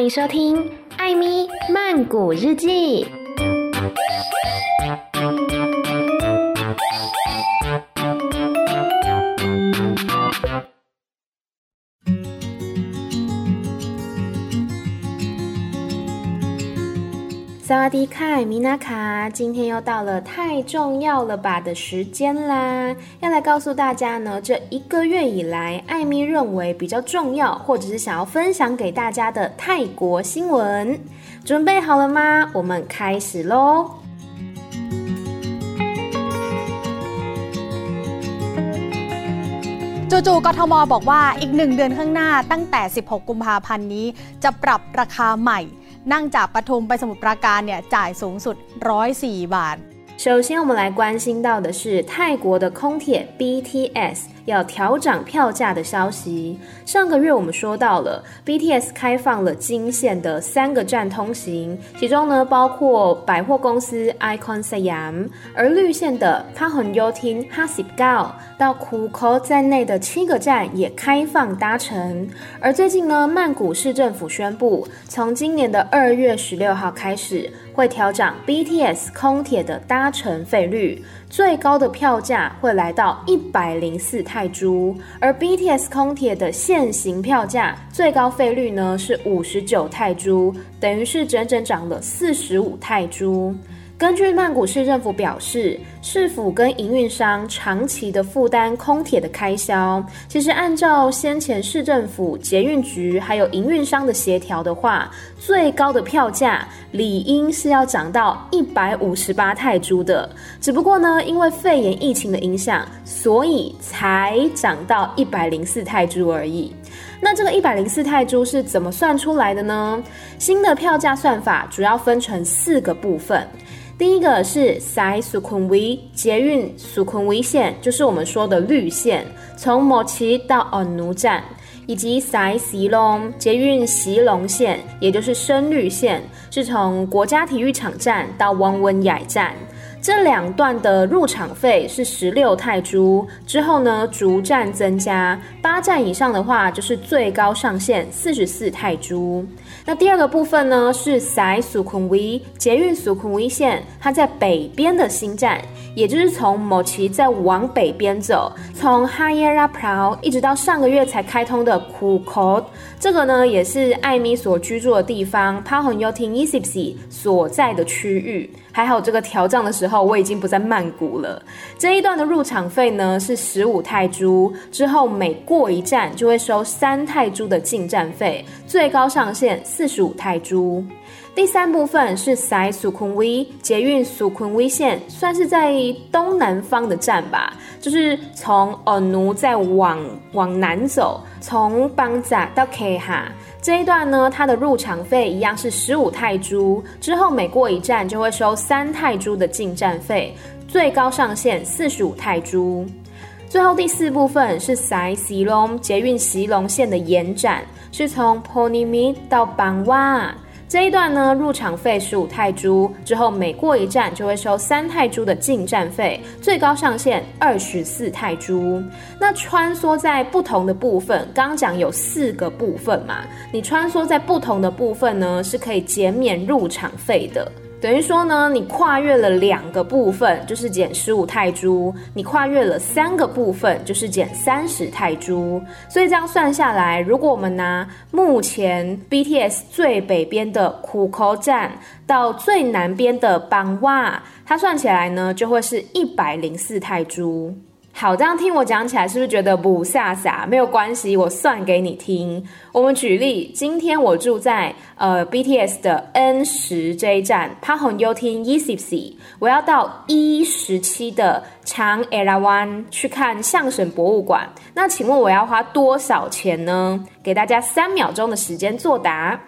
欢迎收听《艾咪曼谷日记》。萨瓦迪卡，米娜卡，今天又到了太重要了吧的时间啦！要来告诉大家呢，这一个月以来，艾咪认为比较重要，或者是想要分享给大家的泰国新闻，准备好了吗？我们开始喽！จู่ๆกทมบอกว่าอีกหนึ่งเดือนข้างหน้าตั้งแต่16กุมภาพันธ์นี้จะปรับราคาใหม่ นั่งจากปทุมไปสมุทรปราการเนี่ยจ่ายสูงสุด104บาท首先，我们来关心到的是泰国的空铁 BTS 要调涨票价的消息。上个月我们说到了 BTS 开放了金线的三个站通行，其中呢包括百货公司 Icon Siam，而绿线的 Pahonyotin Hasipgao 到 k u k o 在内的七个站也开放搭乘。而最近呢，曼谷市政府宣布，从今年的二月十六号开始。会调涨 BTS 空铁的搭乘费率，最高的票价会来到一百零四泰泰铢，而 BTS 空铁的现行票价最高费率呢是五十九泰铢，等于是整整涨了四十五泰铢。根据曼谷市政府表示，市府跟营运商长期的负担空铁的开销，其实按照先前市政府、捷运局还有营运商的协调的话，最高的票价理应是要涨到一百五十八泰铢的。只不过呢，因为肺炎疫情的影响，所以才涨到一百零四泰铢而已。那这个一百零四泰铢是怎么算出来的呢？新的票价算法主要分成四个部分。第一个是 Sai Sukhumvit 捷运 Sukhumvit 线，就是我们说的绿线，从某奇到恩奴站，以及 Sai Silong 捷运席隆线，也就是深绿线，是从国家体育场站到汪文雅站。这两段的入场费是十六泰铢，之后呢逐站增加，八站以上的话就是最高上限四十四泰铢。那第二个部分呢是 Sai Sukhumvit 捷运 Sukhumvit 线，它在北边的新站，也就是从某奇再往北边走，从 hyerer 一直到上个月才开通的 Kukot，这个呢也是艾米所居住的地方 Pahonyotin Isipsi 所在的区域。还好这个调账的时候，我已经不在曼谷了。这一段的入场费呢是十五泰铢，之后每过一站就会收三泰铢的进站费，最高上限四十五泰铢。第三部分是 Sai Sukhumvit 捷运 Sukhumvit 线，算是在东南方的站吧，就是从恩奴再往往南走，从邦扎到 K 哈。这一段呢，它的入场费一样是十五泰铢，之后每过一站就会收三泰铢的进站费，最高上限四十五泰铢。最后第四部分是 Sai Silong 捷运西隆线的延展，是从 Ponimit 到邦瓦。这一段呢，入场费十五泰铢，之后每过一站就会收三泰铢的进站费，最高上限二十四泰铢。那穿梭在不同的部分，刚刚讲有四个部分嘛，你穿梭在不同的部分呢，是可以减免入场费的。等于说呢，你跨越了两个部分，就是减十五泰铢；你跨越了三个部分，就是减三十泰铢。所以这样算下来，如果我们拿目前 BTS 最北边的苦口站到最南边的邦瓦，它算起来呢，就会是一百零四泰铢。好，这样听我讲起来，是不是觉得不飒飒？没有关系，我算给你听。我们举例，今天我住在呃 BTS 的 N 十这一站，Pahonyotin Isipsi，我要到 E 十七的长 Erawan 去看相声博物馆。那请问我要花多少钱呢？给大家三秒钟的时间作答。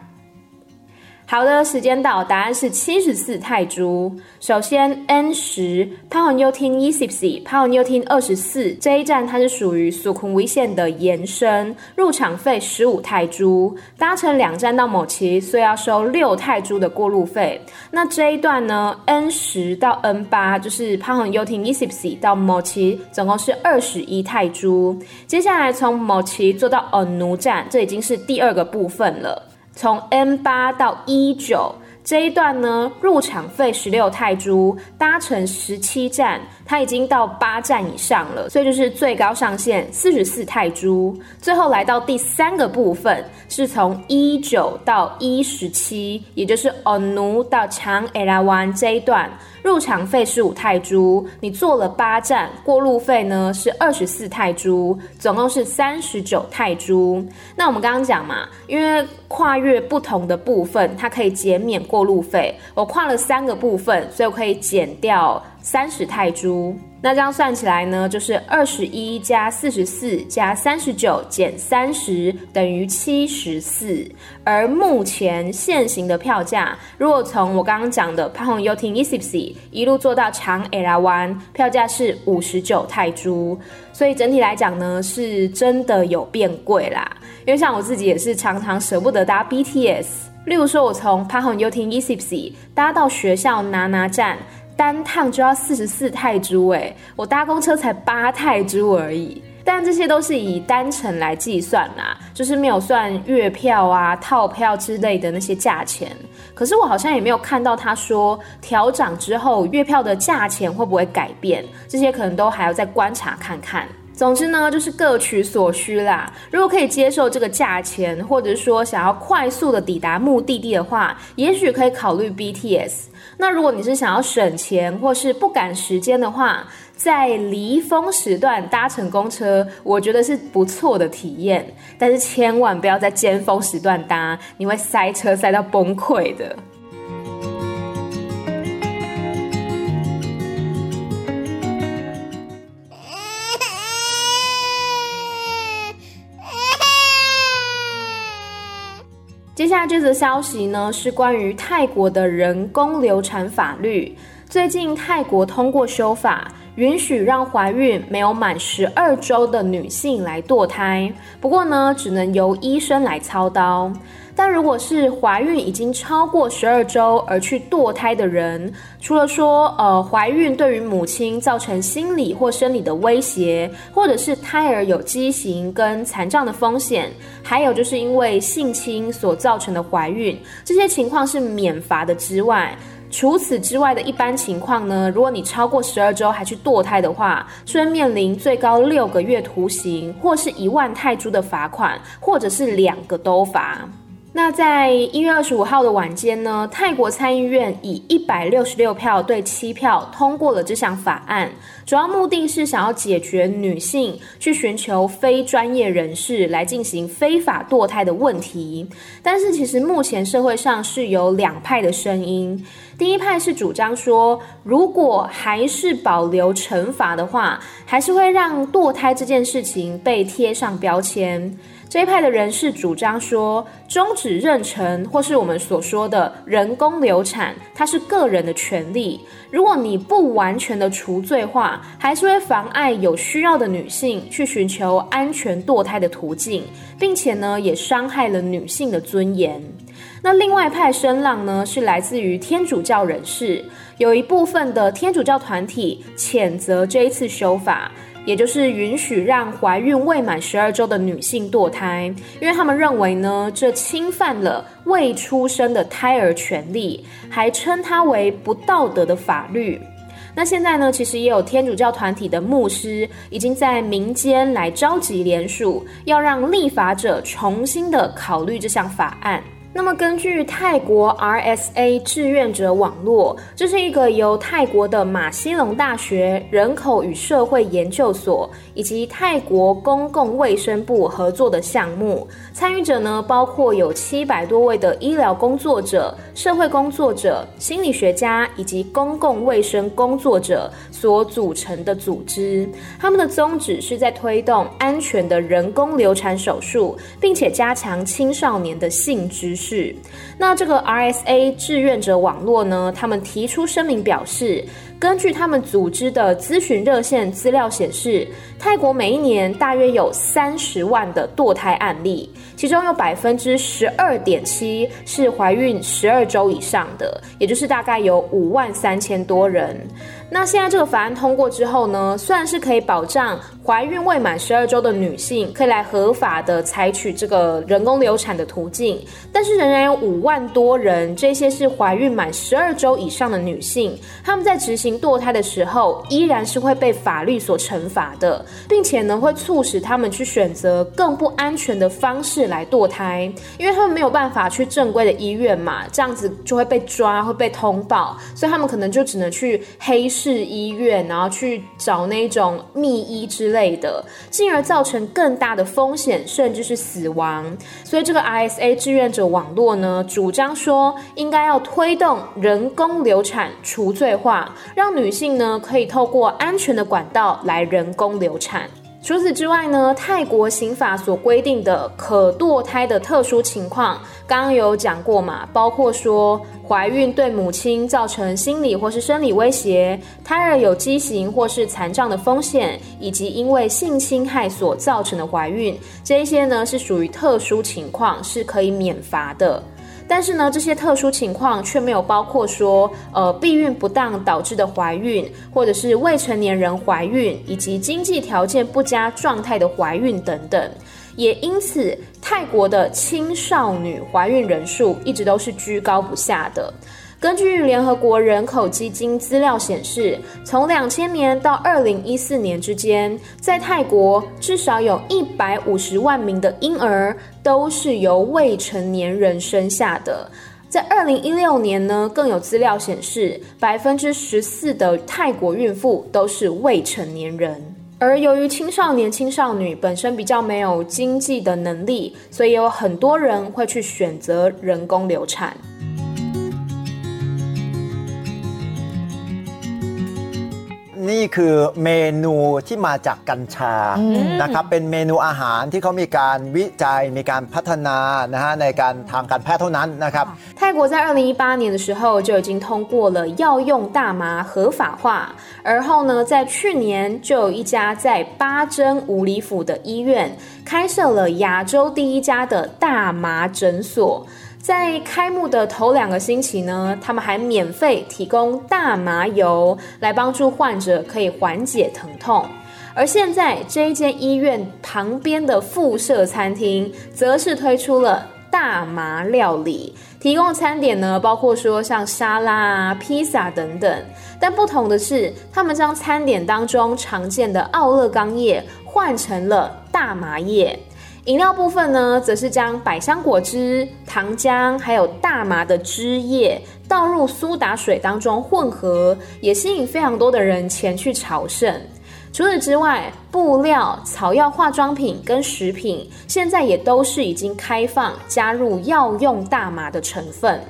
好的，时间到，答案是七十四泰铢。首先，N 十 Pahonyotin Isipsi Pahonyotin 二十四这一站，它是属于 Sukhumvit 线的延伸，入场费十五泰铢，搭乘两站到某奇，所以要收六泰铢的过路费。那这一段呢，N 十到 N 八就是 Pahonyotin Isipsi 到某奇，总共是二十一泰铢。接下来从某奇坐到恩奴站，这已经是第二个部分了。从 M 八到 E 九。这一段呢，入场费十六泰铢，搭乘十七站，它已经到八站以上了，所以就是最高上限四十四泰铢。最后来到第三个部分，是从一九到一十七，也就是 Onu 到 Chang e l a w a n 这一段。入场费是五泰铢，你坐了八站，过路费呢是二十四泰铢，总共是三十九泰铢。那我们刚刚讲嘛，因为跨越不同的部分，它可以减免过路费。我跨了三个部分，所以我可以减掉三十泰铢。那这样算起来呢，就是二十一加四十四加三十九减三十等于七十四。而目前现行的票价，如果从我刚刚讲的 Phahon y o t i n Isipsi 一路坐到长 Erawan，票价是五十九泰铢。所以整体来讲呢，是真的有变贵啦。因为像我自己也是常常舍不得搭 BTS，例如说我从 Phahon y o t i n Isipsi 搭到学校拿拿站。单趟就要四十四泰铢哎，我搭公车才八泰铢而已。但这些都是以单程来计算啦，就是没有算月票啊、套票之类的那些价钱。可是我好像也没有看到他说调涨之后月票的价钱会不会改变，这些可能都还要再观察看看。总之呢，就是各取所需啦。如果可以接受这个价钱，或者是说想要快速的抵达目的地的话，也许可以考虑 BTS。那如果你是想要省钱或是不赶时间的话，在离峰时段搭乘公车，我觉得是不错的体验。但是千万不要在尖峰时段搭，你会塞车塞到崩溃的。接下来这则消息呢，是关于泰国的人工流产法律。最近泰国通过修法，允许让怀孕没有满十二周的女性来堕胎，不过呢，只能由医生来操刀。但如果是怀孕已经超过十二周而去堕胎的人，除了说呃怀孕对于母亲造成心理或生理的威胁，或者是胎儿有畸形跟残障的风险，还有就是因为性侵所造成的怀孕，这些情况是免罚的之外，除此之外的一般情况呢，如果你超过十二周还去堕胎的话，虽然面临最高六个月徒刑，或是一万泰铢的罚款，或者是两个都罚。那在一月二十五号的晚间呢，泰国参议院以一百六十六票对七票通过了这项法案，主要目的是想要解决女性去寻求非专业人士来进行非法堕胎的问题。但是其实目前社会上是有两派的声音，第一派是主张说，如果还是保留惩罚的话，还是会让堕胎这件事情被贴上标签。这一派的人士主张说，终止妊娠或是我们所说的人工流产，它是个人的权利。如果你不完全的除罪化，还是会妨碍有需要的女性去寻求安全堕胎的途径，并且呢，也伤害了女性的尊严。那另外一派声浪呢，是来自于天主教人士，有一部分的天主教团体谴责这一次修法。也就是允许让怀孕未满十二周的女性堕胎，因为他们认为呢，这侵犯了未出生的胎儿权利，还称它为不道德的法律。那现在呢，其实也有天主教团体的牧师已经在民间来召集联署，要让立法者重新的考虑这项法案。那么，根据泰国 RSA 志愿者网络，这是一个由泰国的马西隆大学人口与社会研究所以及泰国公共卫生部合作的项目。参与者呢，包括有七百多位的医疗工作者、社会工作者、心理学家以及公共卫生工作者所组成的组织。他们的宗旨是在推动安全的人工流产手术，并且加强青少年的性知。是，那这个 RSA 志愿者网络呢，他们提出声明表示，根据他们组织的咨询热线资料显示，泰国每一年大约有三十万的堕胎案例，其中有百分之十二点七是怀孕十二周以上的，也就是大概有五万三千多人。那现在这个法案通过之后呢，虽然是可以保障怀孕未满十二周的女性可以来合法的采取这个人工流产的途径，但是仍然有五万多人，这些是怀孕满十二周以上的女性，她们在执行堕胎的时候，依然是会被法律所惩罚的，并且呢会促使她们去选择更不安全的方式来堕胎，因为她们没有办法去正规的医院嘛，这样子就会被抓，会被通报，所以她们可能就只能去黑。市医院，然后去找那种密医之类的，进而造成更大的风险，甚至是死亡。所以这个 ISA 志愿者网络呢，主张说应该要推动人工流产除罪化，让女性呢可以透过安全的管道来人工流产。除此之外呢，泰国刑法所规定的可堕胎的特殊情况，刚刚有讲过嘛，包括说怀孕对母亲造成心理或是生理威胁，胎儿有畸形或是残障的风险，以及因为性侵害所造成的怀孕，这一些呢是属于特殊情况，是可以免罚的。但是呢，这些特殊情况却没有包括说，呃，避孕不当导致的怀孕，或者是未成年人怀孕，以及经济条件不佳状态的怀孕等等。也因此，泰国的青少女怀孕人数一直都是居高不下的。根据联合国人口基金资料显示，从两千年到二零一四年之间，在泰国至少有一百五十万名的婴儿都是由未成年人生下的。在二零一六年呢，更有资料显示，百分之十四的泰国孕妇都是未成年人。而由于青少年、青少女本身比较没有经济的能力，所以有很多人会去选择人工流产。 นี่คือเมนูที่มาจากกัญชานะครับเป็นเมนูอาหารที่เขามีการวิจัยมีการพัฒนานะฮะในการทางการแพทย์เท่านั้นนะครับ泰国在二零一八年的时候就已经通过了药用大麻合法化，而后呢，在去年就有一家在八珍武里府的医院开设了亚洲第一家的大麻诊所。 在开幕的头两个星期呢，他们还免费提供大麻油来帮助患者可以缓解疼痛。而现在这一间医院旁边的附设餐厅，则是推出了大麻料理，提供餐点呢，包括说像沙拉、披萨等等。但不同的是，他们将餐点当中常见的奥勒冈叶换成了大麻叶。饮料部分呢，则是将百香果汁、糖浆还有大麻的汁液倒入苏打水当中混合，也吸引非常多的人前去朝圣。除此之外，布料、草药、化妆品跟食品，现在也都是已经开放加入药用大麻的成分。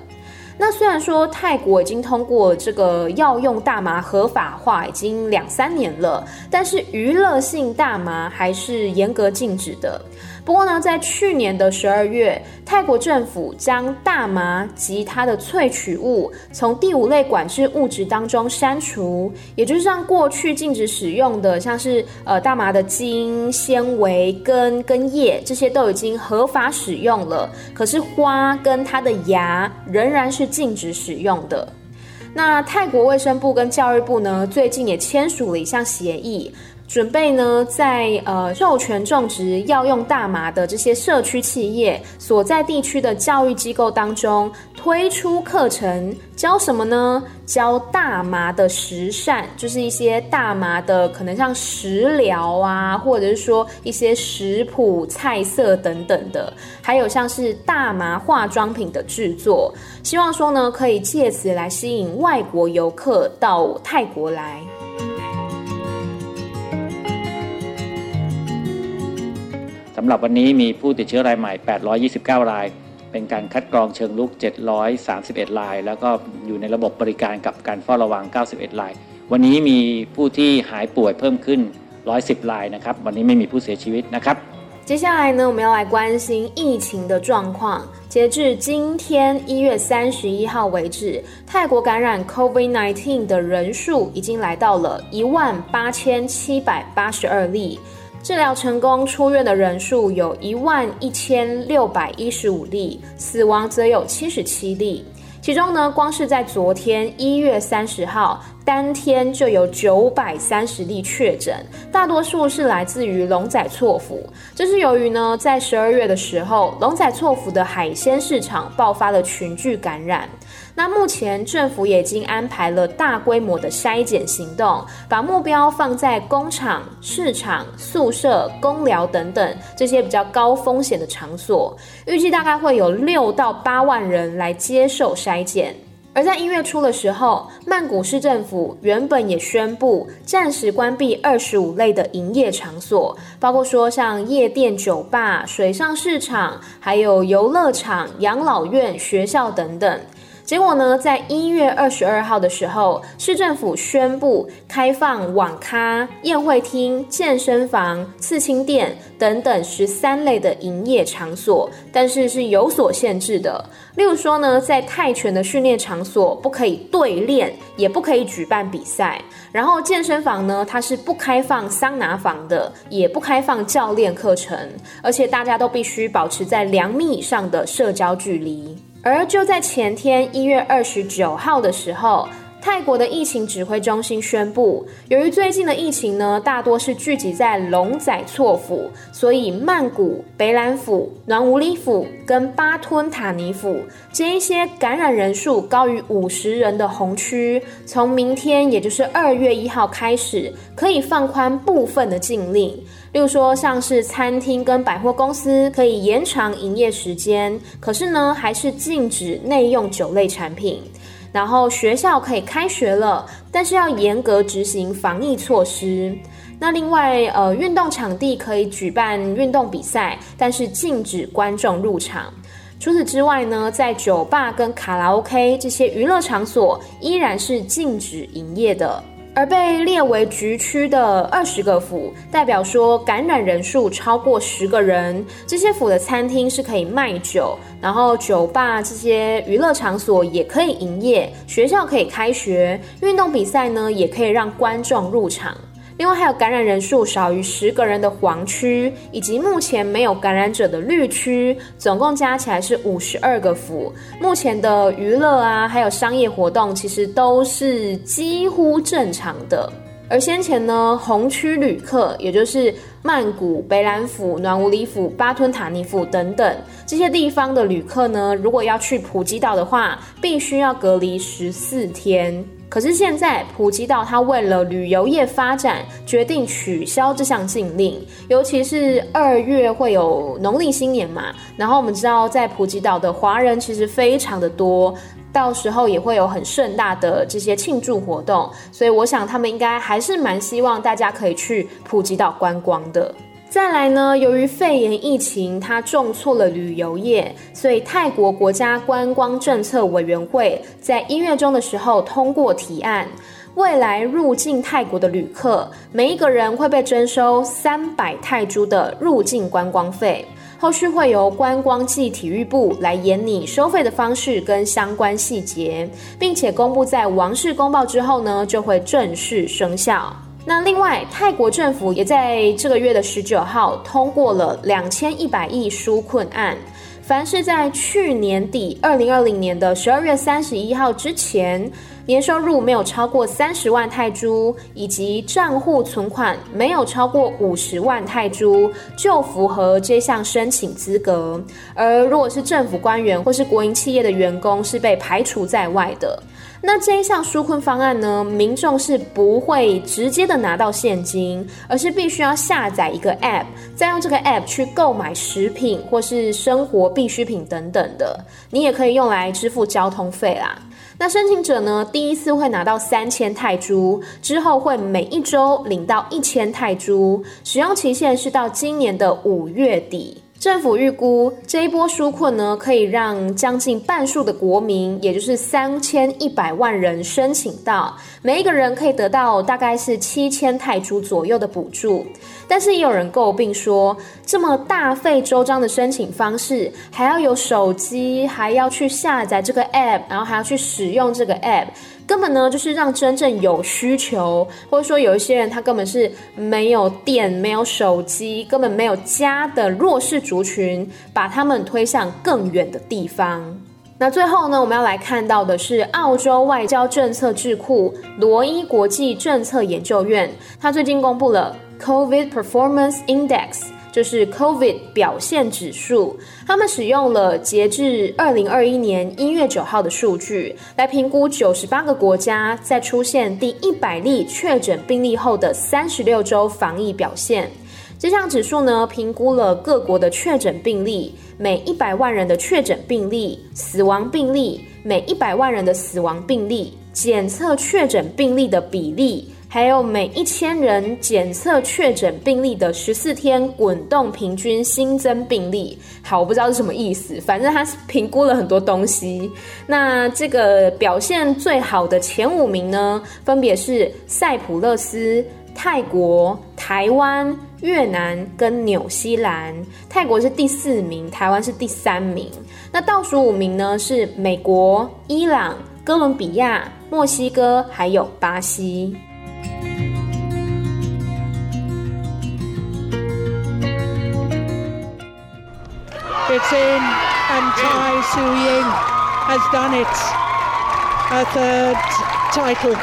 那虽然说泰国已经通过这个药用大麻合法化已经两三年了，但是娱乐性大麻还是严格禁止的。不过呢，在去年的十二月，泰国政府将大麻及它的萃取物从第五类管制物质当中删除，也就是让过去禁止使用的，像是呃大麻的茎、纤维、根跟叶这些都已经合法使用了，可是花跟它的芽仍然是禁止使用的。那泰国卫生部跟教育部呢，最近也签署了一项协议。准备呢，在呃授权种植药用大麻的这些社区企业所在地区的教育机构当中推出课程，教什么呢？教大麻的食膳，就是一些大麻的可能像食疗啊，或者是说一些食谱、菜色等等的，还有像是大麻化妆品的制作，希望说呢，可以借此来吸引外国游客到泰国来。ำหรับวันนี้มีผู้ติดเชื้อรายใหม่ 829 ราย เป็นการคัดกรองเชิงลุก 731 ราย แล้วก็อยู่ในระบบบริการกับการเฝ้าระวัง 91 ราย วันนี้มีผู้ที่หายป่วยเพิ่มขึ้น 110 รายนะครับ วันนี้ไม่มีผู้เสียชีวิตนะครับ接下来呢，我们要来关心疫情的状况。截至今天一月三十一号为止，泰国感染 COVID-19 的人数已经来到了一万八千七百八十二例。 治疗成功出院的人数有一万一千六百一十五例，死亡则有七十七例。其中呢，光是在昨天一月三十号，当天就有九百三十例确诊，大多数是来自于龙仔错府。这是由于呢，在十二月的时候，龙仔错府的海鲜市场爆发了群聚感染。那目前政府已经安排了大规模的筛检行动，把目标放在工厂、市场、宿舍、工寮等等这些比较高风险的场所，预计大概会有六到八万人来接受筛检。而在一月初的时候，曼谷市政府原本也宣布暂时关闭二十五类的营业场所，包括说像夜店、酒吧、水上市场，还有游乐场、养老院、学校等等。结果呢，在一月二十二号的时候，市政府宣布开放网咖、宴会厅、健身房、刺青店等等十三类的营业场所，但是是有所限制的。例如说呢，在泰拳的训练场所不可以对练，也不可以举办比赛。然后健身房呢，它是不开放桑拿房的，也不开放教练课程，而且大家都必须保持在两米以上的社交距离。而就在前天一月二十九号的时候，泰国的疫情指挥中心宣布，由于最近的疫情呢，大多是聚集在龙仔错府，所以曼谷、北榄府、暖武里府跟巴吞塔尼府这一些感染人数高于五十人的红区，从明天也就是二月一号开始，可以放宽部分的禁令。例如说，像是餐厅跟百货公司可以延长营业时间，可是呢，还是禁止内用酒类产品。然后学校可以开学了，但是要严格执行防疫措施。那另外，呃，运动场地可以举办运动比赛，但是禁止观众入场。除此之外呢，在酒吧跟卡拉 OK 这些娱乐场所依然是禁止营业的。而被列为局区的二十个府，代表说感染人数超过十个人，这些府的餐厅是可以卖酒，然后酒吧这些娱乐场所也可以营业，学校可以开学，运动比赛呢也可以让观众入场。另外还有感染人数少于十个人的黄区，以及目前没有感染者的绿区，总共加起来是五十二个府。目前的娱乐啊，还有商业活动，其实都是几乎正常的。而先前呢，红区旅客，也就是曼谷、北榄府、暖武里府、巴吞塔尼府等等这些地方的旅客呢，如果要去普吉岛的话，必须要隔离十四天。可是现在普吉岛它为了旅游业发展，决定取消这项禁令。尤其是二月会有农历新年嘛，然后我们知道在普吉岛的华人其实非常的多，到时候也会有很盛大的这些庆祝活动，所以我想他们应该还是蛮希望大家可以去普吉岛观光的。再来呢，由于肺炎疫情，它重挫了旅游业，所以泰国国家观光政策委员会在一月中的时候通过提案，未来入境泰国的旅客，每一个人会被征收三百泰铢的入境观光费，后续会由观光暨体育部来研拟收费的方式跟相关细节，并且公布在王室公报之后呢，就会正式生效。那另外，泰国政府也在这个月的十九号通过了两千一百亿纾困案，凡是在去年底二零二零年的十二月三十一号之前，年收入没有超过三十万泰铢，以及账户存款没有超过五十万泰铢，就符合这项申请资格。而如果是政府官员或是国营企业的员工，是被排除在外的。那这一项纾困方案呢，民众是不会直接的拿到现金，而是必须要下载一个 App，再用这个 App 去购买食品或是生活必需品等等的。你也可以用来支付交通费啦。那申请者呢，第一次会拿到三千泰铢，之后会每一周领到一千泰铢，使用期限是到今年的五月底。政府预估这一波纾困呢，可以让将近半数的国民，也就是三千一百万人申请到，每一个人可以得到大概是七千泰铢左右的补助。但是也有人诟病说，这么大费周章的申请方式，还要有手机，还要去下载这个 app，然后还要去使用这个 app。根本呢，就是让真正有需求，或者说有一些人他根本是没有电、没有手机、根本没有家的弱势族群，把他们推向更远的地方。那最后呢，我们要来看到的是澳洲外交政策智库罗伊国际政策研究院，它最近公布了 COVID Performance Index，就是 COVID 表现指数。他们使用了截至二零二一年一月九号的数据，来评估九十八个国家在出现第一百例确诊病例后的三十六周防疫表现。这项指数呢，评估了各国的确诊病例。每一百万人的确诊病例、死亡病例，每一百万人的死亡病例，检测确诊病例的比例，还有每一千人检测确诊病例的十四天滚动平均新增病例。好，我不知道是什么意思，反正它是评估了很多东西。那这个表现最好的前五名呢，分别是塞浦路斯。泰国、台湾、越南跟纽西兰，泰国是第四名，台湾是第三名。那倒数五名呢？是美国、伊朗、哥伦比亚、墨西哥还有巴西。It's in, and Tai Tzu-Ying has done it. A third title.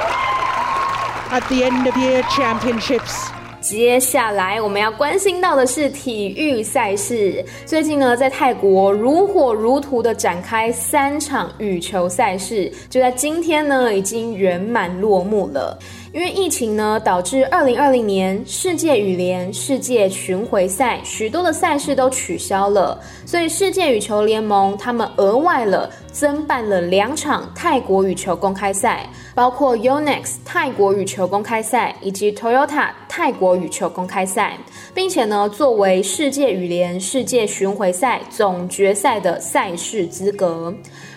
At the end of year championships. 接下来我们要关心到的是体育赛事。最近呢，在泰国如火如荼的展开三场羽球赛事，就在今天呢，已经圆满落幕了。因为疫情呢，导致二零二零年世界羽联世界巡回赛许多的赛事都取消了，所以世界羽球联盟他们额外了增办了两场泰国羽球公开赛，包括 Yonex 泰国羽球公开赛以及 Toyota 泰国羽球公开赛，并且呢，作为世界羽联世界巡回赛总决赛的赛事资格。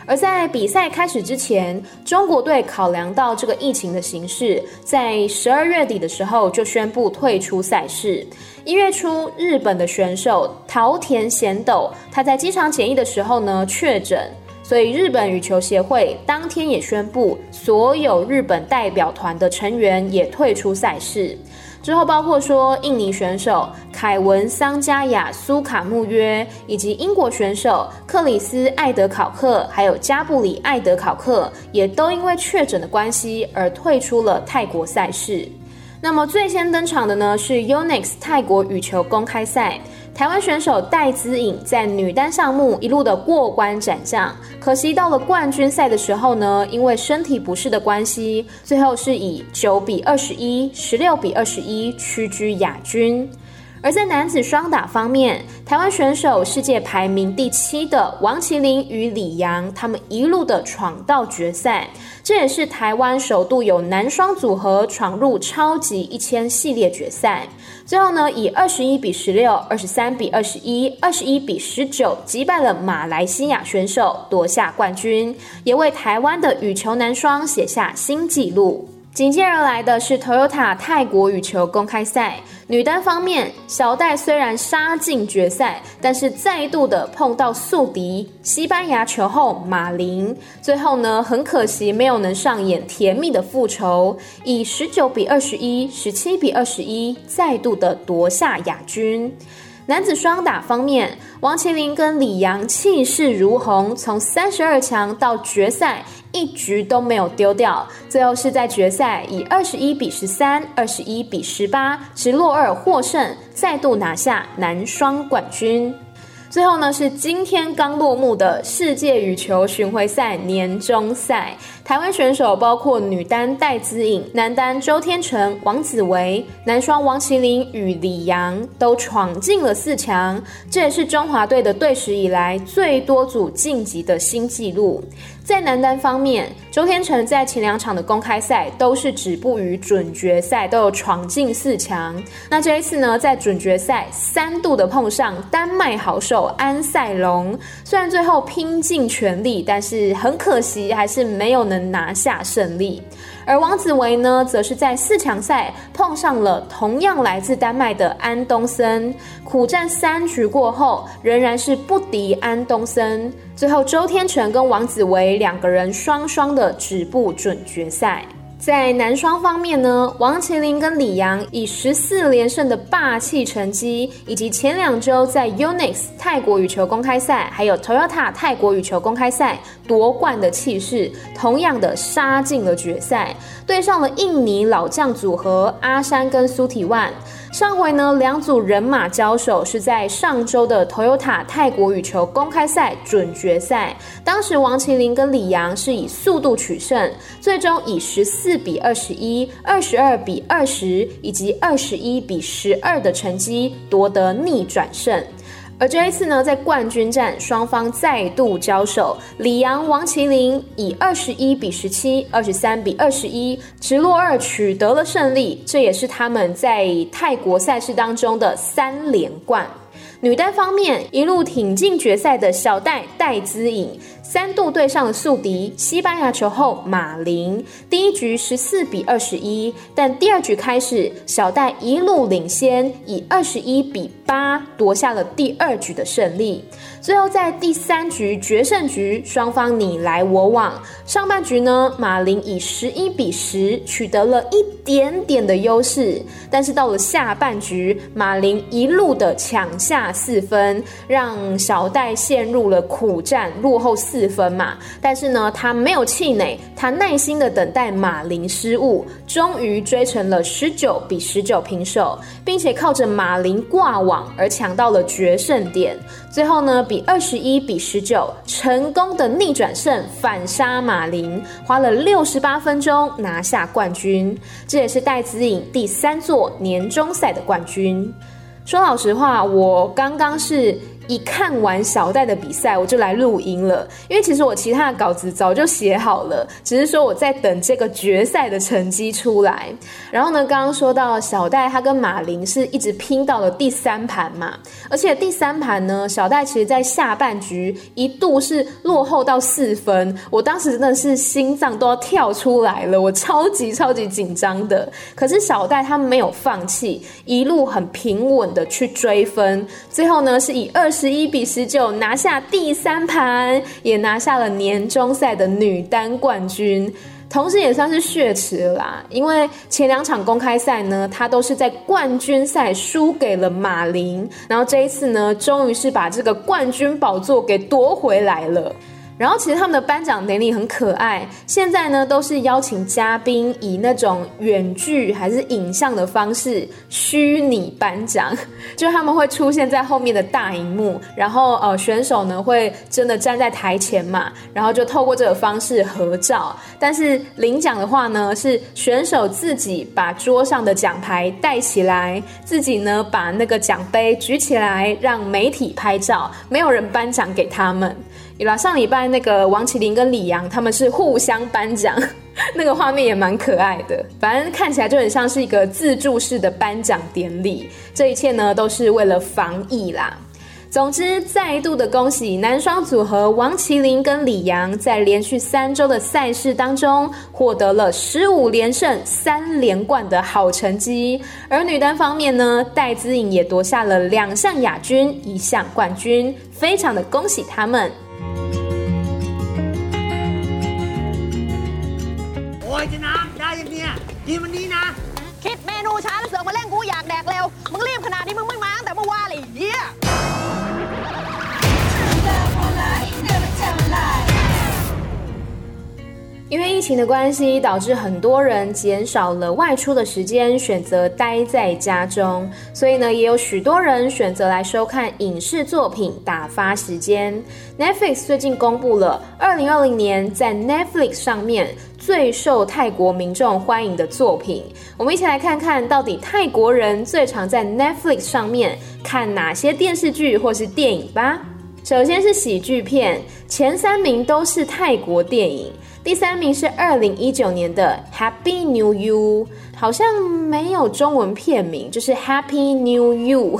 而在比赛开始之前，中国队考量到这个疫情的形势，在十二月底的时候就宣布退出赛事。一月初，日本的选手桃田贤斗他在机场检疫的时候呢确诊，所以日本羽球协会当天也宣布，所有日本代表团的成员也退出赛事。之后包括说，印尼选手凯文桑加雅苏卡穆约，以及英国选手克里斯艾德考克，还有加布里艾德考克，也都因为确诊的关系而退出了泰国赛事。那么最先登场的呢，是 Unix 泰国羽球公开赛。台湾选手戴资颖在女单项目一路的过关斩将，可惜到了冠军赛的时候呢，因为身体不适的关系，最后是以九比二十一、十六比二十一屈居亚军。而在男子双打方面，台湾选手世界排名第七的王齐麟与李洋，他们一路的闯到决赛，这也是台湾首度有男双组合闯入超级一千系列决赛。最后呢，以二十一比十六、二十三比二十一、二十一比十九击败了马来西亚选手，夺下冠军，也为台湾的羽球男双写下新纪录。紧接而来的是 Toyota 泰国羽球公开赛。女单方面，小戴虽然杀进决赛，但是再度的碰到宿敌西班牙球后马林，最后呢，很可惜没有能上演甜蜜的复仇，以十九比二十一、十七比二十一再度的夺下亚军。男子双打方面，王齐麟跟李阳气势如虹，从三十二强到决赛一局都没有丢掉，最后是在决赛以二十一比十三、二十一比十八直落二获胜，再度拿下男双冠军。最后呢，是今天刚落幕的世界羽球巡回赛年终赛。台湾选手包括女单戴资颖、男单周天成、王子维、男双王齐麟与李洋都闯进了四强，这也是中华队的队史以来最多组晋级的新纪录。在男单方面，周天成在前两场的公开赛都是止步于准决赛，都有闯进四强。那这一次呢，在准决赛三度的碰上丹麦好手安赛龙，虽然最后拼尽全力，但是很可惜还是没有能拿下胜利。而王子维呢，则是在四强赛碰上了同样来自丹麦的安东森，苦战三局过后，仍然是不敌安东森。最后，周天成跟王子维两个人双双的止步准决赛。在男双方面呢，王齐麟跟李阳以十四连胜的霸气成绩，以及前两周在 Unix 泰国羽球公开赛，还有 Toyota 泰国羽球公开赛夺冠的气势，同样的杀进了决赛，对上了印尼老将组合阿山跟苏提万。上回呢，两组人马交手是在上周的 Toyota 泰国羽球公开赛准决赛，当时王麒麟跟李阳是以速度取胜，最终以十四比二十一、二十二比二十以及二十一比十二的成绩夺得逆转胜。而这一次呢，在冠军战双方再度交手，李阳、王麒麟以二十一比十七、二十三比二十一直落二取得了胜利，这也是他们在泰国赛事当中的三连冠。女单方面，一路挺进决赛的小戴戴资颖。三度对上了宿敌西班牙球后马林，第一局十四比二十一，但第二局开始，小戴一路领先，以二十一比八夺下了第二局的胜利。最后在第三局决胜局，双方你来我往。上半局呢，马林以十一比十取得了一点点的优势，但是到了下半局，马林一路的抢下四分，让小戴陷入了苦战，落后四。四分嘛，但是呢，他没有气馁，他耐心的等待马林失误，终于追成了十九比十九平手，并且靠着马林挂网而抢到了决胜点。最后呢，比二十一比十九，成功的逆转胜，反杀马林，花了六十八分钟拿下冠军。这也是戴资颖第三座年终赛的冠军。说老实话，我刚刚是。一看完小戴的比赛，我就来录音了。因为其实我其他的稿子早就写好了，只是说我在等这个决赛的成绩出来。然后呢，刚刚说到小戴他跟马林是一直拼到了第三盘嘛，而且第三盘呢，小戴其实在下半局一度是落后到四分，我当时真的是心脏都要跳出来了，我超级超级紧张的。可是小戴他没有放弃，一路很平稳的去追分，最后呢是以二。十一比十九拿下第三盘，也拿下了年终赛的女单冠军，同时也算是血池啦。因为前两场公开赛呢，她都是在冠军赛输给了马林，然后这一次呢，终于是把这个冠军宝座给夺回来了。然后其实他们的颁奖典礼很可爱，现在呢都是邀请嘉宾以那种远距还是影像的方式虚拟颁奖，就他们会出现在后面的大荧幕，然后呃选手呢会真的站在台前嘛，然后就透过这个方式合照。但是领奖的话呢，是选手自己把桌上的奖牌带起来，自己呢把那个奖杯举起来让媒体拍照，没有人颁奖给他们。啦，上礼拜那个王麒麟跟李阳他们是互相颁奖，那个画面也蛮可爱的。反正看起来就很像是一个自助式的颁奖典礼。这一切呢都是为了防疫啦。总之，再度的恭喜男双组合王麒麟跟李阳在连续三周的赛事当中获得了十五连胜三连冠的好成绩。而女单方面呢，戴资颖也夺下了两项亚军一项冠军，非常的恭喜他们。 โอ้ยจะน้ำได้ยังเนี่ยกินวันนี้นะ คิดเมนูช้าแล้วเสือกมาเล่นกูอยากแดกเร็ว มึงรีบขนาดนี้มึงไม่มาตั้งแต่เมื่อวาน 因为疫情的关系，导致很多人减少了外出的时间，选择待在家中。所以呢，也有许多人选择来收看影视作品打发时间。Netflix 最近公布了2020年在 Netflix 上面最受泰国民众欢迎的作品。我们一起来看看到底泰国人最常在 Netflix 上面看哪些电视剧或是电影吧。首先是喜剧片，前三名都是泰国电影。第三名是二零一九年的《Happy New You》，好像没有中文片名，就是《Happy New You》。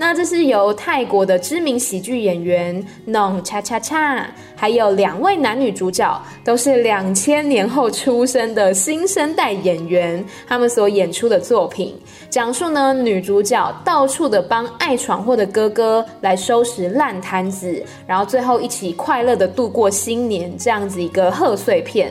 那这是由泰国的知名喜剧演员 Nong Chachacha，还有两位男女主角，都是两千年后出生的新生代演员，他们所演出的作品，讲述呢女主角到处的帮爱闯祸的哥哥来收拾烂摊子，然后最后一起快乐的度过新年，这样子一个贺岁片。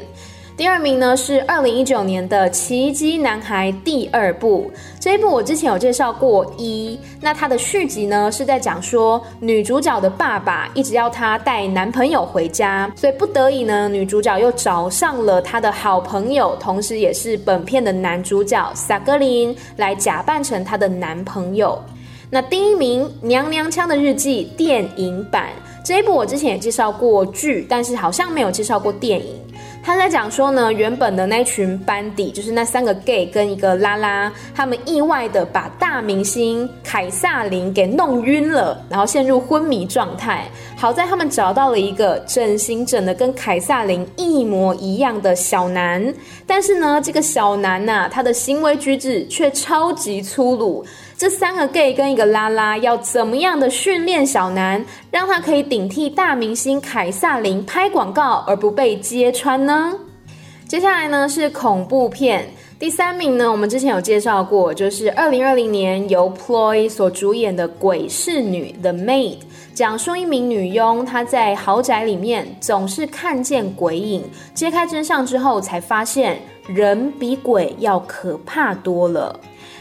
第二名呢是二零一九年的《奇迹男孩》第二部，这一部我之前有介绍过一，那它的续集呢是在讲说女主角的爸爸一直要她带男朋友回家，所以不得已呢，女主角又找上了她的好朋友，同时也是本片的男主角萨格林来假扮成她的男朋友。那第一名《娘娘腔的日记》电影版，这一部我之前也介绍过剧，但是好像没有介绍过电影。他在讲说呢，原本的那群班底就是那三个 gay 跟一个拉拉，他们意外的把大明星凯撒琳给弄晕了，然后陷入昏迷状态。好在他们找到了一个整形整的跟凯撒琳一模一样的小男，但是呢，这个小男呐、啊，他的行为举止却超级粗鲁。这三个 gay 跟一个拉拉要怎么样的训练小男，让他可以顶替大明星凯撒琳拍广告而不被揭穿呢？接下来呢是恐怖片，第三名呢，我们之前有介绍过，就是二零二零年由 Ploy 所主演的《鬼侍女》The Maid，讲述一名女佣，她在豪宅里面总是看见鬼影，揭开真相之后才发现人比鬼要可怕多了。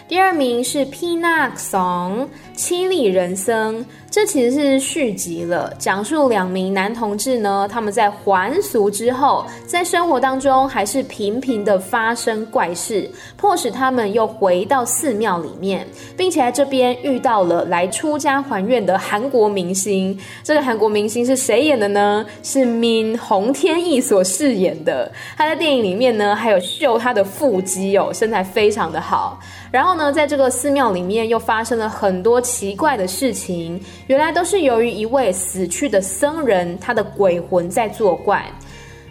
第二名是 Pinak Song 凄厉人生，这其实是续集了，讲述两名男同志呢，他们在还俗之后，在生活当中还是频频的发生怪事，迫使他们又回到寺庙里面，并且在这边遇到了来出家还愿的韩国明星。这个韩国明星是谁演的呢？是闵洪天义所饰演的。他在电影里面呢，还有秀他的腹肌哦，身材非常的好。然后呢，在这个寺庙里面又发生了很多奇怪的事情，原来都是由于一位死去的僧人，他的鬼魂在作怪。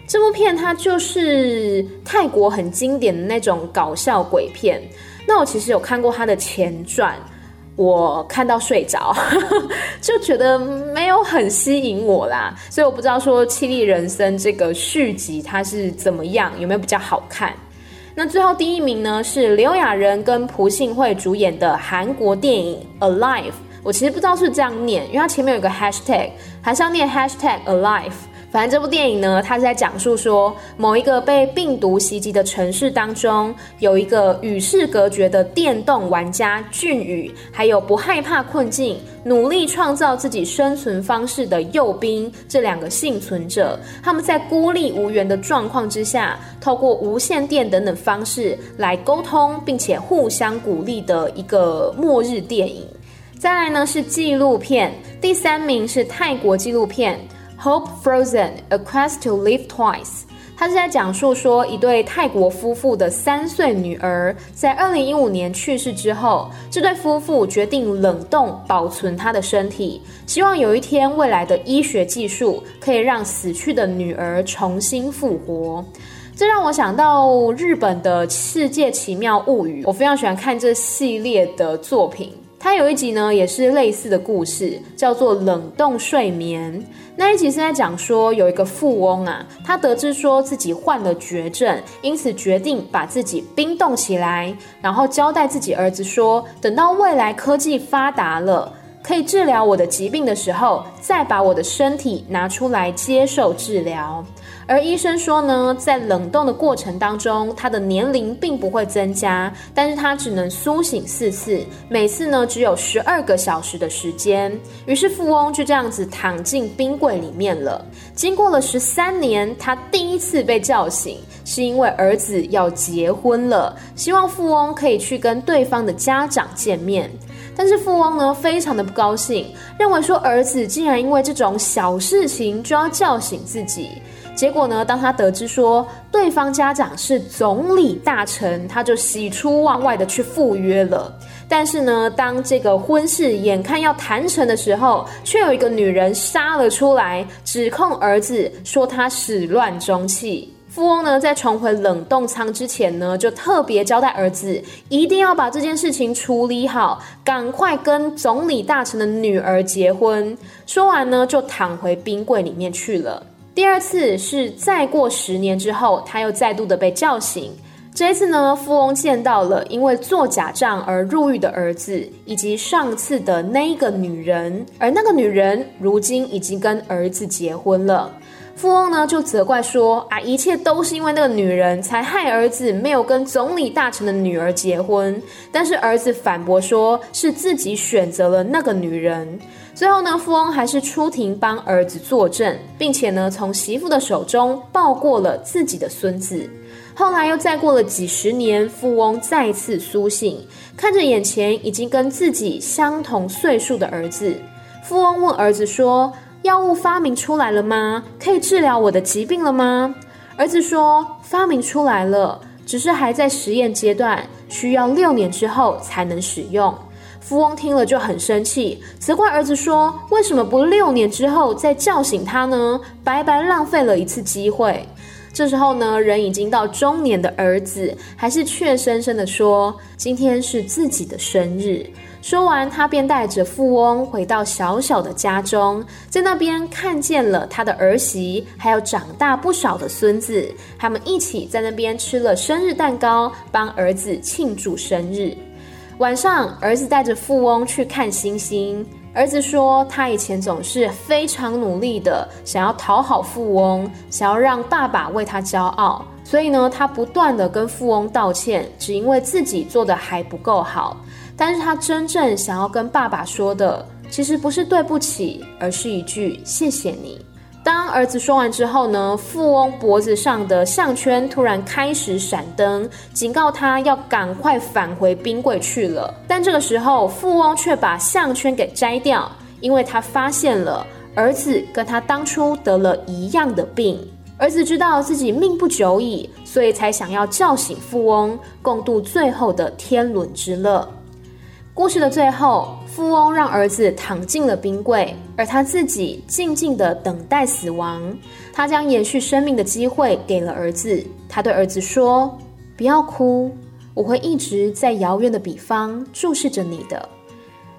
这部片它就是泰国很经典的那种搞笑鬼片。那我其实有看过它的前传，我看到睡着，就觉得没有很吸引我啦。所以我不知道说《凄厉人生》这个续集它是怎么样，有没有比较好看？那最后第一名呢，是刘亚仁跟朴信惠主演的韩国电影《Alive》。我其实不知道是这样念，因为它前面有个 hashtag，还是要念 hashtag Alive。反正这部电影呢，它是在讲述说，某一个被病毒袭击的城市当中，有一个与世隔绝的电动玩家俊宇，还有不害怕困境、努力创造自己生存方式的佑兵这两个幸存者，他们在孤立无援的状况之下，透过无线电等等方式来沟通，并且互相鼓励的一个末日电影。再来呢是纪录片，第三名是泰国纪录片。Hope Frozen: A Quest to Live Twice，它是在讲述说一对泰国夫妇的三岁女儿在二零一五年去世之后，这对夫妇决定冷冻保存她的身体，希望有一天未来的医学技术可以让死去的女儿重新复活。这让我想到日本的《世界奇妙物语》，我非常喜欢看这系列的作品。它有一集呢，也是类似的故事，叫做《冷冻睡眠》。那一集是在讲说，有一个富翁啊，他得知说自己患了绝症，因此决定把自己冰冻起来，然后交代自己儿子说，等到未来科技发达了，可以治疗我的疾病的时候，再把我的身体拿出来接受治疗。而医生说呢，在冷冻的过程当中，他的年龄并不会增加，但是他只能苏醒四次，每次呢只有十二个小时的时间。于是富翁就这样子躺进冰柜里面了。经过了十三年，他第一次被叫醒，是因为儿子要结婚了，希望富翁可以去跟对方的家长见面。但是富翁呢，非常的不高兴，认为说儿子竟然因为这种小事情就要叫醒自己。结果呢，当他得知说对方家长是总理大臣，他就喜出望外的去赴约了。但是呢，当这个婚事眼看要谈成的时候，却有一个女人杀了出来，指控儿子说他始乱终弃。富翁呢，在重回冷冻舱之前呢，就特别交代儿子一定要把这件事情处理好，赶快跟总理大臣的女儿结婚。说完呢，就躺回冰柜里面去了。第二次是再过十年之后，他又再度的被叫醒。这一次呢，富翁见到了因为做假账而入狱的儿子，以及上次的那个女人，而那个女人如今已经跟儿子结婚了。富翁呢就责怪说：“啊，一切都是因为那个女人才害儿子没有跟总理大臣的女儿结婚。”但是儿子反驳说：“是自己选择了那个女人。”最后呢，富翁还是出庭帮儿子作证，并且呢从媳妇的手中抱过了自己的孙子。后来又再过了几十年，富翁再次苏醒，看着眼前已经跟自己相同岁数的儿子，富翁问儿子说：药物发明出来了吗？可以治疗我的疾病了吗？儿子说：发明出来了，只是还在实验阶段，需要六年之后才能使用。富翁听了就很生气，责怪儿子说：为什么不六年之后再叫醒他呢？白白浪费了一次机会。这时候呢，人已经到中年的儿子，还是怯生生地说：今天是自己的生日。说完，他便带着富翁回到小小的家中，在那边看见了他的儿媳，还有长大不少的孙子。他们一起在那边吃了生日蛋糕，帮儿子庆祝生日。晚上，儿子带着富翁去看星星。儿子说，他以前总是非常努力的，想要讨好富翁，想要让爸爸为他骄傲。所以呢，他不断的跟富翁道歉，只因为自己做的还不够好。但是他真正想要跟爸爸说的，其实不是对不起，而是一句谢谢你。当儿子说完之后呢，富翁脖子上的项圈突然开始闪灯，警告他要赶快返回冰柜去了。但这个时候，富翁却把项圈给摘掉，因为他发现了儿子跟他当初得了一样的病。儿子知道自己命不久矣，所以才想要叫醒富翁，共度最后的天伦之乐。故事的最后，富翁让儿子躺进了冰柜，而他自己静静的等待死亡。他将延续生命的机会给了儿子。他对儿子说：“不要哭，我会一直在遥远的彼方注视着你的。”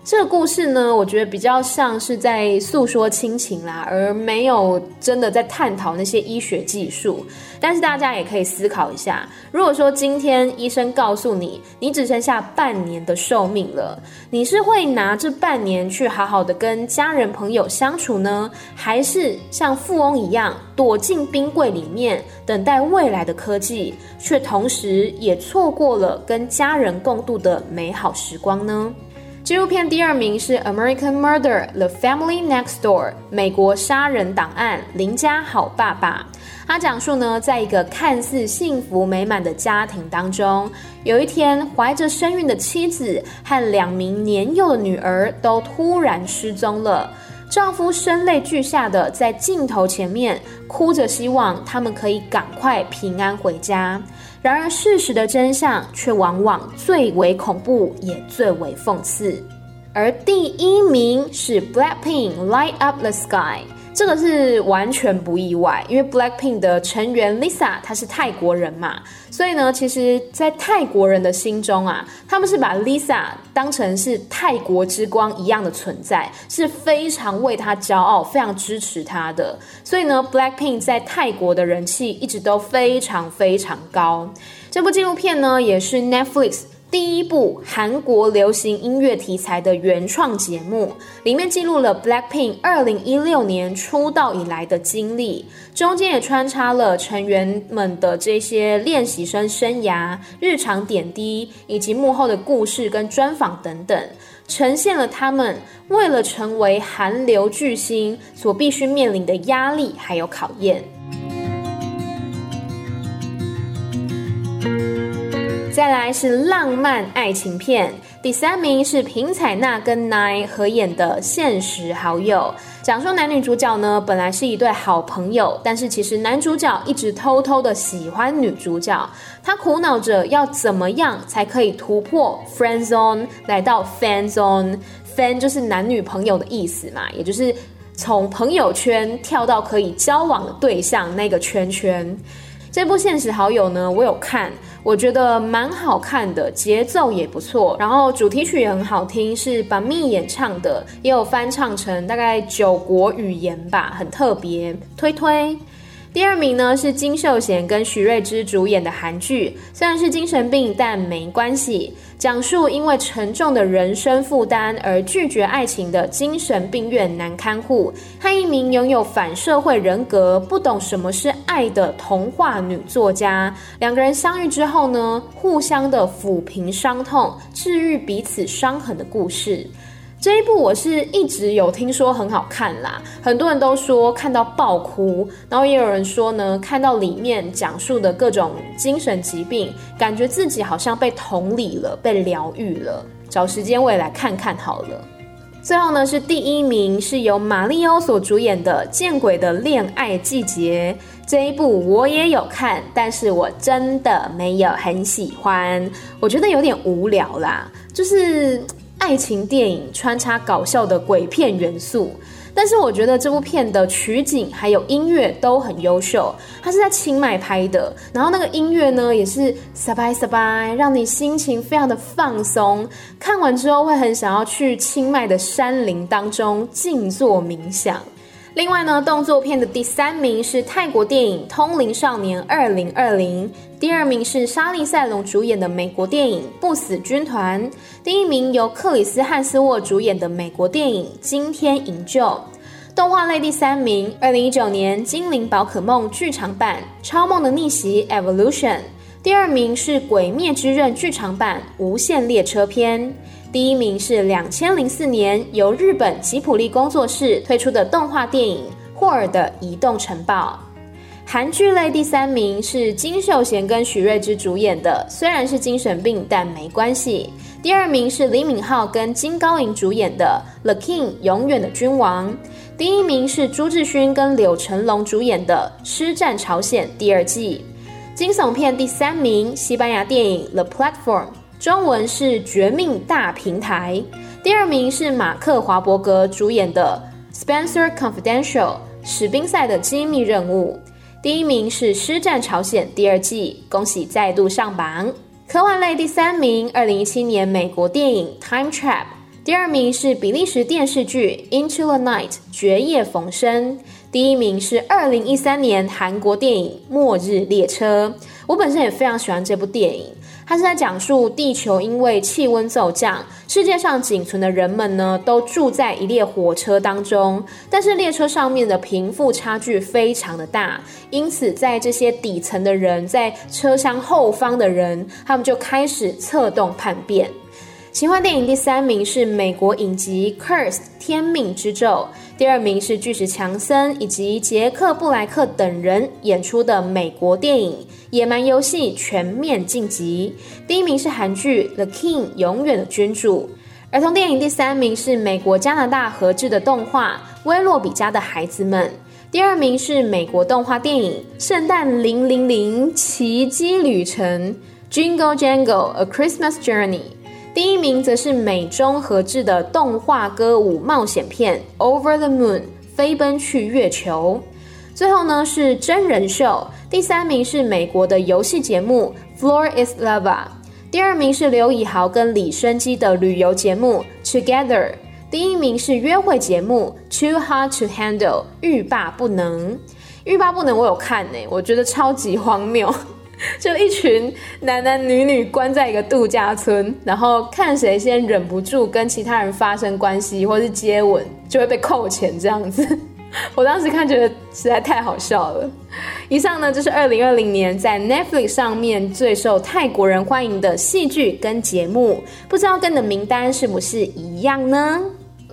这个故事呢，我觉得比较像是在诉说亲情啦，而没有真的在探讨那些医学技术。但是大家也可以思考一下，如果说今天医生告诉你，你只剩下半年的寿命了，你是会拿这半年去好好的跟家人朋友相处呢，还是像富翁一样躲进冰柜里面等待未来的科技，却同时也错过了跟家人共度的美好时光呢？纪录片第二名是《American Murder: The Family Next Door》美国杀人档案邻家好爸爸。他讲述呢，在一个看似幸福美满的家庭当中，有一天怀着身孕的妻子和两名年幼的女儿都突然失踪了。丈夫声泪俱下的在镜头前面哭着，希望他们可以赶快平安回家。然而，事实的真相却往往最为恐怖，也最为讽刺。而第一名是 Blackpink Light Up the Sky。这个是完全不意外，因为 Blackpink 的成员 Lisa 她是泰国人嘛，所以呢，其实，在泰国人的心中啊，他们是把 Lisa 当成是泰国之光一样的存在，是非常为她骄傲、非常支持她的。所以呢，Blackpink 在泰国的人气一直都非常非常高。这部纪录片呢，也是 Netflix。第一部韩国流行音乐题材的原创节目，里面记录了 Blackpink 二零一六年出道以来的经历，中间也穿插了成员们的这些练习生生涯、日常点滴，以及幕后的故事跟专访等等，呈现了他们为了成为韩流巨星所必须面临的压力还有考验。再来是浪漫爱情片，第三名是平采娜跟 Nine 合演的《现实好友》，讲述男女主角呢本来是一对好朋友，但是其实男主角一直偷偷的喜欢女主角，他苦恼着要怎么样才可以突破 friend zone 来到 fan zone，fan 就是男女朋友的意思嘛，也就是从朋友圈跳到可以交往的对象那个圈圈。这部《现实好友》呢，我有看，我觉得蛮好看的，节奏也不错，然后主题曲也很好听，是把蜜演唱的，也有翻唱成大概九国语言吧，很特别，推推。第二名呢是金秀贤跟徐瑞芝主演的韩剧，虽然是精神病，但没关系。讲述因为沉重的人生负担而拒绝爱情的精神病院男看护，和一名拥有反社会人格、不懂什么是爱的童话女作家，两个人相遇之后呢，互相的抚平伤痛，治愈彼此伤痕的故事。这一部我是一直有听说很好看啦，很多人都说看到爆哭，然后也有人说呢，看到里面讲述的各种精神疾病，感觉自己好像被同理了，被疗愈了。找时间我也来看看好了。最后呢，是第一名，是由马里欧所主演的《见鬼的恋爱季节》这一部我也有看，但是我真的没有很喜欢，我觉得有点无聊啦，就是。爱情电影穿插搞笑的鬼片元素，但是我觉得这部片的取景还有音乐都很优秀。它是在清迈拍的，然后那个音乐呢也是 surprise surprise，，让你心情非常的放松。看完之后会很想要去清迈的山林当中静坐冥想。另外呢，动作片的第三名是泰国电影《通灵少年2020》，第二名是莎莉赛隆主演的美国电影《不死军团》，第一名由克里斯汉斯沃主演的美国电影《惊天营救》。动画类第三名，2019年《精灵宝可梦》剧场版《超梦的逆袭》Evolution，第二名是《鬼灭之刃》剧场版《无限列车篇》。第一名是两千零四年由日本吉卜力工作室推出的动画电影《霍尔的移动城堡》。韩剧类第三名是金秀贤跟徐瑞知主演的，虽然是精神病，但没关系。第二名是李敏镐跟金高银主演的《The King 永远的君王》。第一名是朱智勋跟柳成龙主演的《师战朝鲜》第二季。惊悚片第三名，西班牙电影《The Platform》。中文是《绝命大平台》，第二名是马克华伯格主演的《Spencer Confidential》史宾赛的机密任务，第一名是《师战朝鲜》第二季，恭喜再度上榜。科幻类第三名，二零一七年美国电影《Time Trap》，第二名是比利时电视剧《Into the Night》绝夜逢生，第一名是二零一三年韩国电影《末日列车》，我本身也非常喜欢这部电影。他是在讲述地球因为气温骤降，世界上仅存的人们呢，都住在一列火车当中，但是列车上面的贫富差距非常的大，因此在这些底层的人，在车厢后方的人，他们就开始策动叛变。奇幻电影第三名是美国影集《Curse》天命之咒，第二名是巨石强森以及杰克布莱克等人演出的美国电影《野蛮游戏全面晋级》，第一名是韩剧《The King》永远的君主。儿童电影第三名是美国加拿大合制的动画《威洛比家的孩子们》，第二名是美国动画电影《圣诞零零零奇迹旅程》（Jingle Jangle: A Christmas Journey）。第一名则是美中合制的动画歌舞冒险片《Over the Moon》飞奔去月球。最后呢是真人秀，第三名是美国的游戏节目《Floor is Lava》，第二名是刘以豪跟李生基的旅游节目《Together》，第一名是约会节目《Too Hard to Handle》欲罢不能。欲罢不能我有看呢，我觉得超级荒谬。就一群男男女女关在一个度假村，然后看谁先忍不住跟其他人发生关系或是接吻，就会被扣钱这样子。我当时看觉得实在太好笑了。以上呢，就是二零二零年在 Netflix 上面最受泰国人欢迎的戏剧跟节目，不知道跟你的名单是不是一样呢？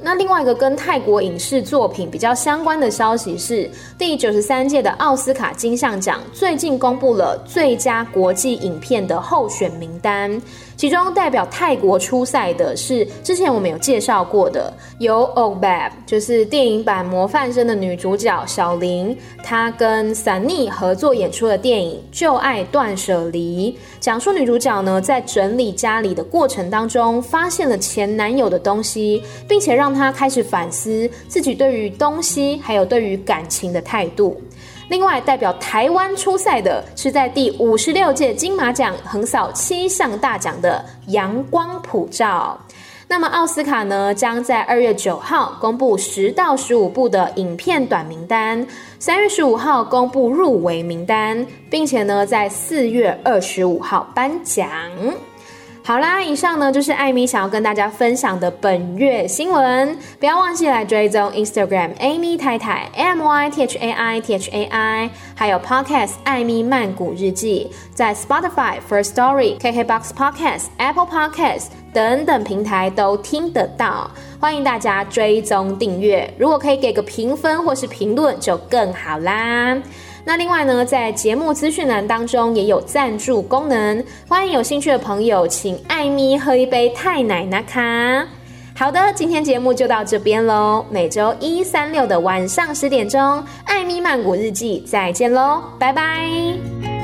那另外一个跟泰国影视作品比较相关的消息是，第九十三届的奥斯卡金像奖最近公布了最佳国际影片的候选名单。其中代表泰国出赛的是之前我们有介绍过的，由 Ogbab 就是电影版《模范生》的女主角小玲，她跟 Sunny 合作演出的电影《旧爱断舍离》，讲述女主角呢在整理家里的过程当中，发现了前男友的东西，并且让她开始反思自己对于东西还有对于感情的态度。另外，代表台湾出赛的是在第五十六届金马奖横扫七项大奖的阳光普照。那么奥斯卡呢，将在二月九号公布十到十五部的影片短名单，三月十五号公布入围名单，并且呢，在四月二十五号颁奖。好啦，以上呢就是艾米想要跟大家分享的本月新闻，不要忘记来追踪 Instagram Amy 太太 M Y T H A I T H A I，还有 Podcast 艾米曼谷日记，在 Spotify First Story KKBox Podcast Apple Podcast 等等平台都听得到，欢迎大家追踪订阅，如果可以给个评分或是评论就更好啦。那另外呢，在节目资讯栏当中也有赞助功能，欢迎有兴趣的朋友请艾咪喝一杯泰奶拿卡。好的，今天节目就到这边喽，每周一、三、六的晚上十点钟，艾咪曼谷日记再见喽，拜拜。